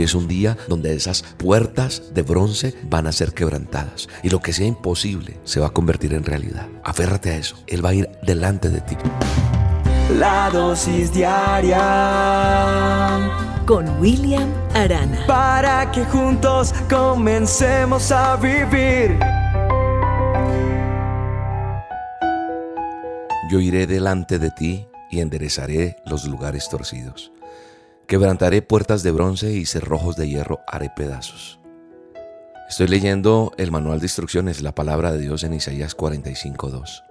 Hoy es un día donde esas puertas de bronce van a ser quebrantadas y lo que sea imposible se va a convertir en realidad. Aférrate a eso. Él va a ir delante de ti. La dosis diaria con William Arana. Para que juntos comencemos a vivir. Yo iré delante de ti y enderezaré los lugares torcidos. Quebrantaré puertas de bronce y cerrojos de hierro haré pedazos. Estoy leyendo el manual de instrucciones, la palabra de Dios en Isaías 45.2.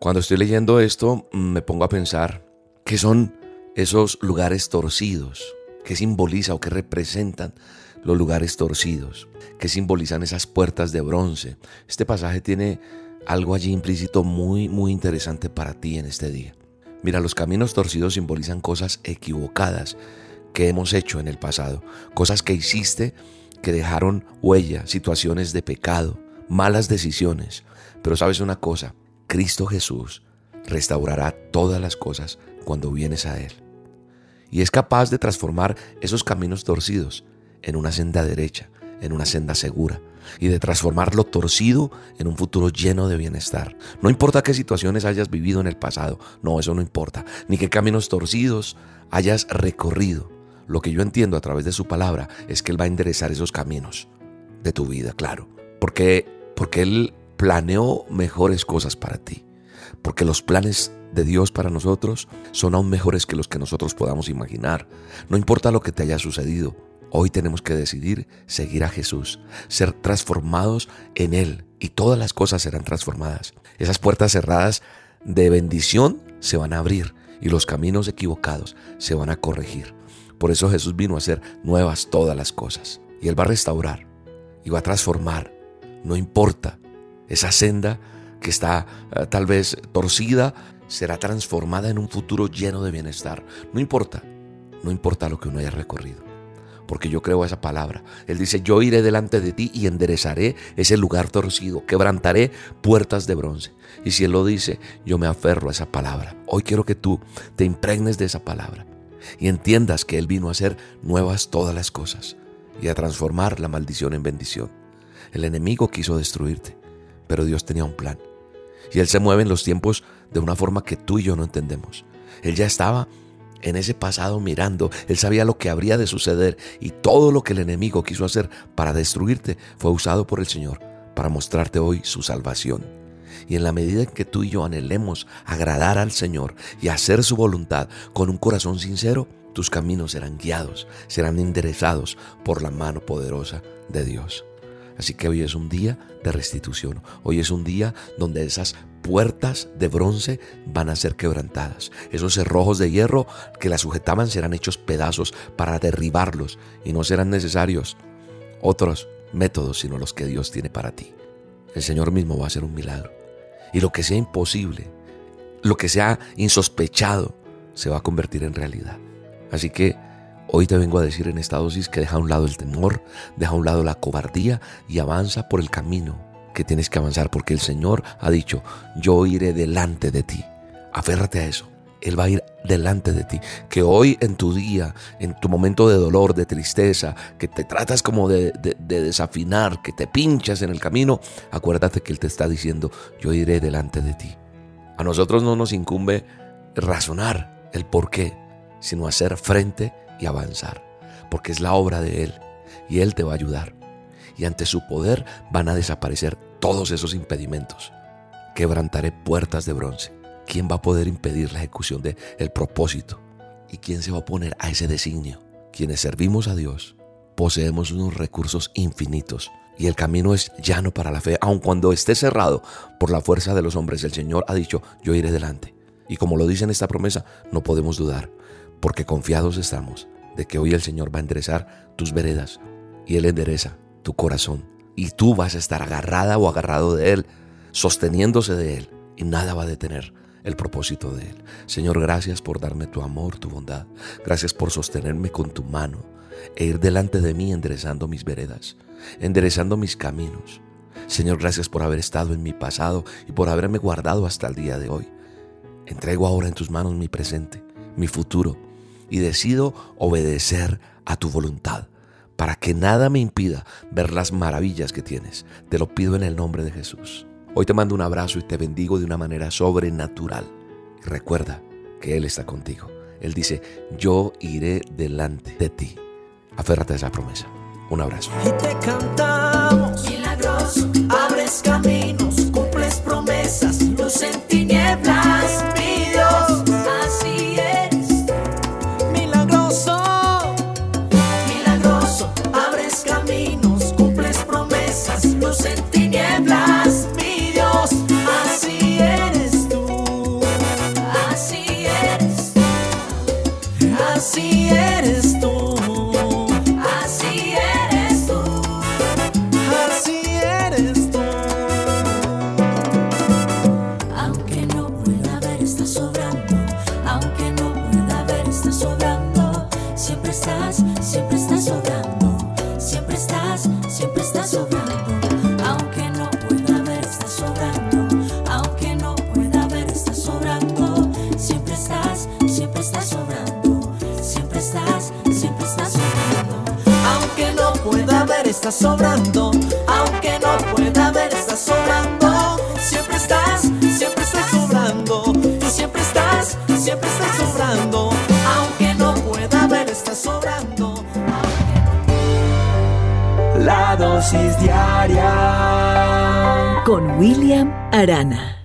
Cuando estoy leyendo esto, me pongo a pensar qué son esos lugares torcidos, qué simboliza o qué representan los lugares torcidos, qué simbolizan esas puertas de bronce. Este pasaje tiene algo allí implícito muy, muy interesante para ti en este día. Mira, los caminos torcidos simbolizan cosas equivocadas que hemos hecho en el pasado, cosas que hiciste que dejaron huella, situaciones de pecado, malas decisiones. Pero sabes una cosa, Cristo Jesús restaurará todas las cosas cuando vienes a Él. Y es capaz de transformar esos caminos torcidos en una senda derecha, en una senda segura y de transformar lo torcido en un futuro lleno de bienestar. No importa qué situaciones hayas vivido en el pasado, no, eso no importa, ni qué caminos torcidos hayas recorrido. Lo que yo entiendo a través de su palabra es que Él va a enderezar esos caminos de tu vida, claro, porque, porque Él planeó mejores cosas para ti, porque los planes de Dios para nosotros son aún mejores que los que nosotros podamos imaginar. No importa lo que te haya sucedido, Hoy tenemos que decidir seguir a Jesús, ser transformados en Él y todas las cosas serán transformadas. Esas puertas cerradas de bendición se van a abrir y los caminos equivocados se van a corregir. Por eso Jesús vino a hacer nuevas todas las cosas y Él va a restaurar y va a transformar. No importa, esa senda que está eh, tal vez torcida será transformada en un futuro lleno de bienestar. No importa, no importa lo que uno haya recorrido porque yo creo esa palabra. Él dice, yo iré delante de ti y enderezaré ese lugar torcido, quebrantaré puertas de bronce. Y si Él lo dice, yo me aferro a esa palabra. Hoy quiero que tú te impregnes de esa palabra y entiendas que Él vino a hacer nuevas todas las cosas y a transformar la maldición en bendición. El enemigo quiso destruirte, pero Dios tenía un plan. Y Él se mueve en los tiempos de una forma que tú y yo no entendemos. Él ya estaba en ese pasado mirando, él sabía lo que habría de suceder y todo lo que el enemigo quiso hacer para destruirte fue usado por el Señor para mostrarte hoy su salvación. Y en la medida en que tú y yo anhelemos agradar al Señor y hacer su voluntad con un corazón sincero, tus caminos serán guiados, serán enderezados por la mano poderosa de Dios. Así que hoy es un día de restitución. Hoy es un día donde esas puertas de bronce van a ser quebrantadas. Esos cerrojos de hierro que la sujetaban serán hechos pedazos para derribarlos y no serán necesarios otros métodos sino los que Dios tiene para ti. El Señor mismo va a hacer un milagro. Y lo que sea imposible, lo que sea insospechado, se va a convertir en realidad. Así que Hoy te vengo a decir en esta dosis que deja a un lado el temor, deja a un lado la cobardía y avanza por el camino que tienes que avanzar porque el Señor ha dicho, yo iré delante de ti. Aférrate a eso. Él va a ir delante de ti. Que hoy en tu día, en tu momento de dolor, de tristeza, que te tratas como de, de, desafinar, que te pinchas en el camino, acuérdate que Él te está diciendo, yo iré delante de ti. A nosotros no nos incumbe razonar el por qué, sino hacer frente y avanzar, porque es la obra de Él y Él te va a ayudar. Y ante su poder van a desaparecer todos esos impedimentos. Quebrantaré puertas de bronce. ¿Quién va a poder impedir la ejecución del el propósito? ¿Y quién se va a oponer a ese designio? Quienes servimos a Dios poseemos unos recursos infinitos y el camino es llano para la fe, aun cuando esté cerrado por la fuerza de los hombres. El Señor ha dicho, yo iré delante. Y como lo dice en esta promesa, no podemos dudar porque confiados estamos de que hoy el Señor va a enderezar tus veredas y Él endereza tu corazón y tú vas a estar agarrada o agarrado de Él, sosteniéndose de Él y nada va a detener el propósito de Él. Señor, gracias por darme tu amor, tu bondad. Gracias por sostenerme con tu mano e ir delante de mí enderezando mis veredas, enderezando mis caminos. Señor, gracias por haber estado en mi pasado y por haberme guardado hasta el día de hoy. Entrego ahora en tus manos mi presente, mi futuro y decido obedecer a tu voluntad. Para que nada me impida ver las maravillas que tienes. Te lo pido en el nombre de Jesús. Hoy te mando un abrazo y te bendigo de una manera sobrenatural. Recuerda que Él está contigo. Él dice, yo iré delante de ti. Aférrate a esa promesa. Un abrazo. Y te cantamos. Milagroso, abres caminos, está sobrando. Aunque no pueda ver, está sobrando. Siempre estás, siempre estás sobrando. Tú siempre estás, siempre estás sobrando. Aunque no pueda ver, está sobrando. La dosis diaria Con William Arana.